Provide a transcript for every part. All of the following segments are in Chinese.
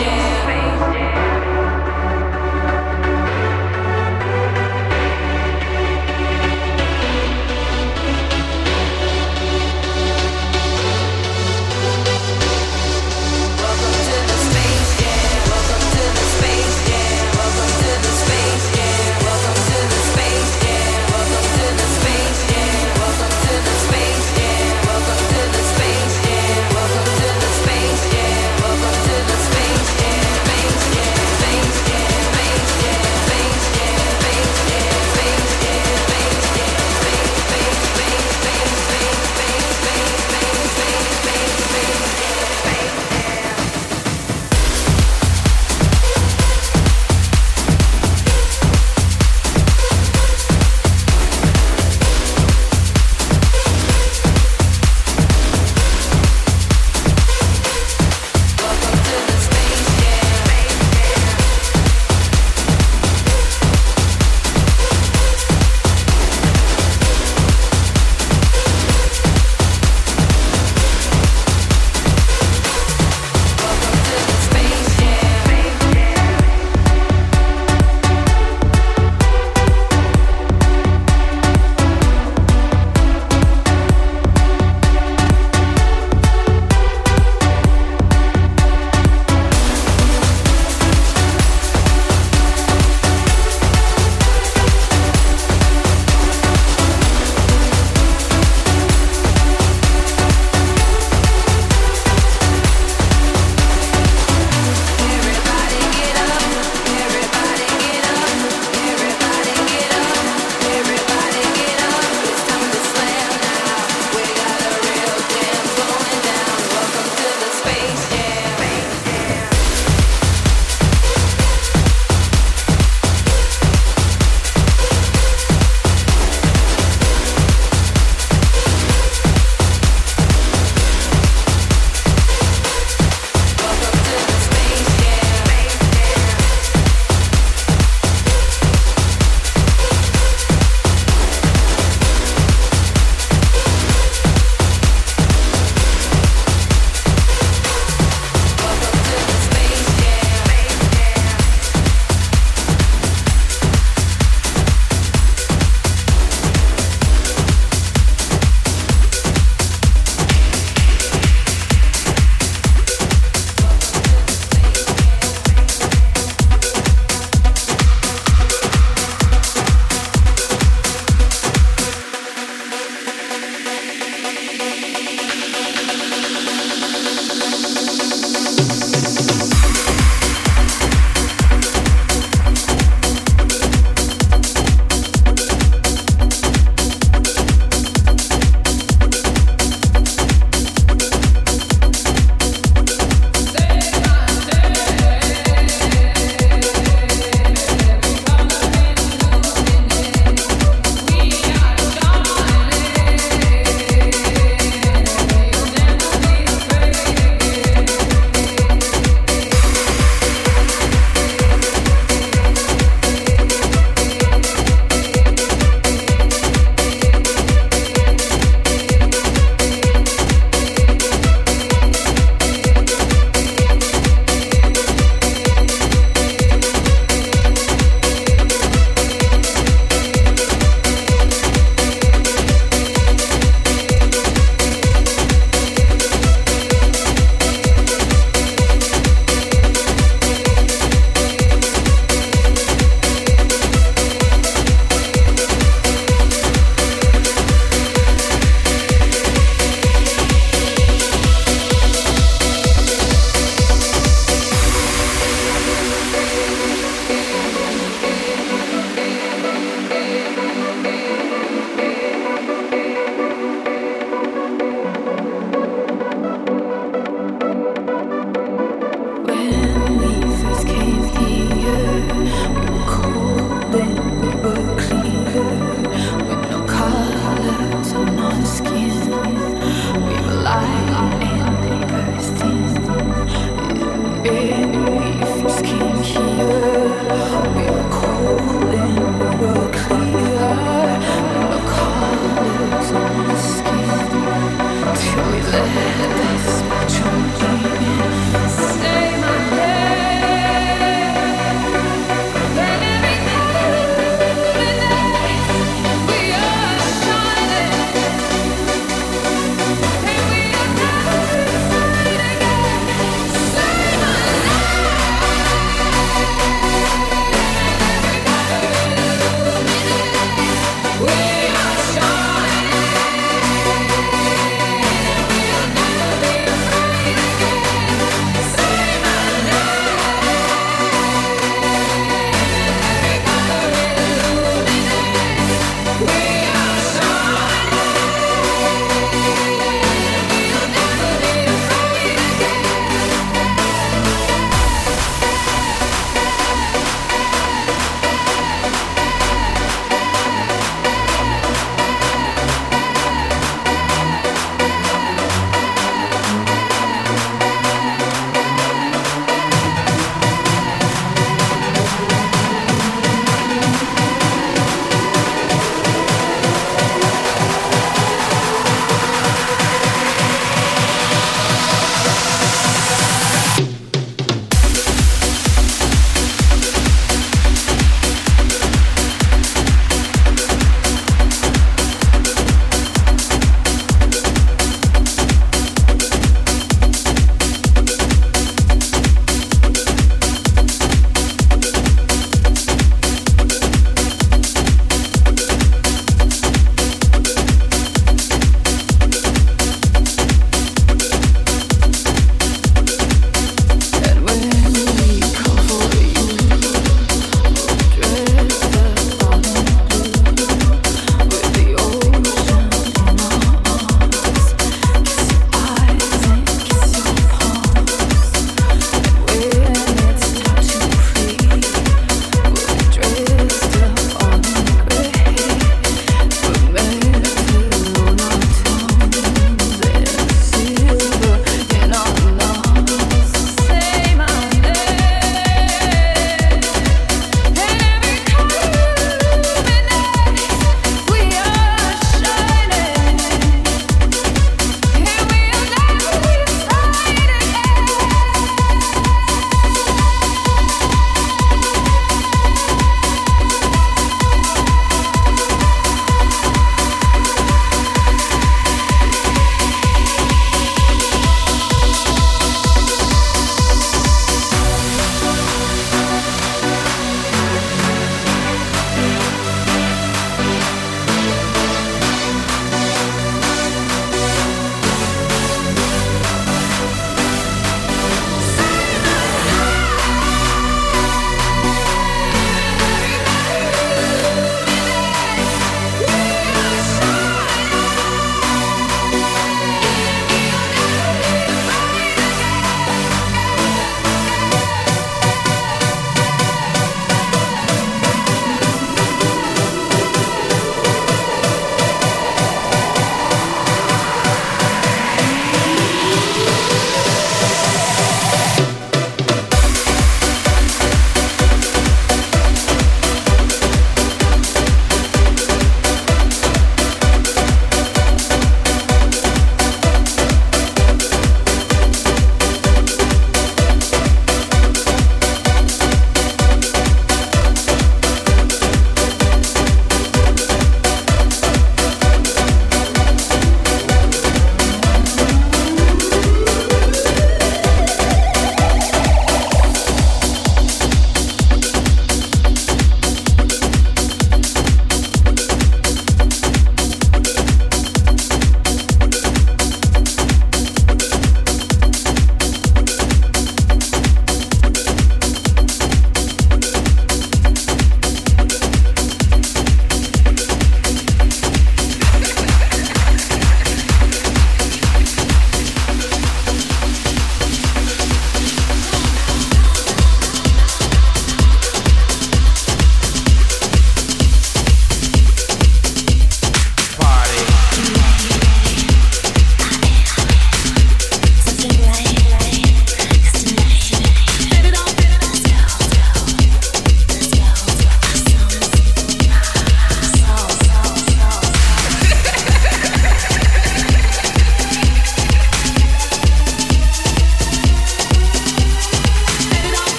Yeah.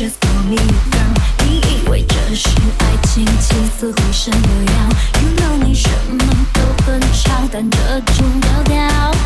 just call me now 你以为这是爱情起死回生的药 you know 你什么都很潮但这种调调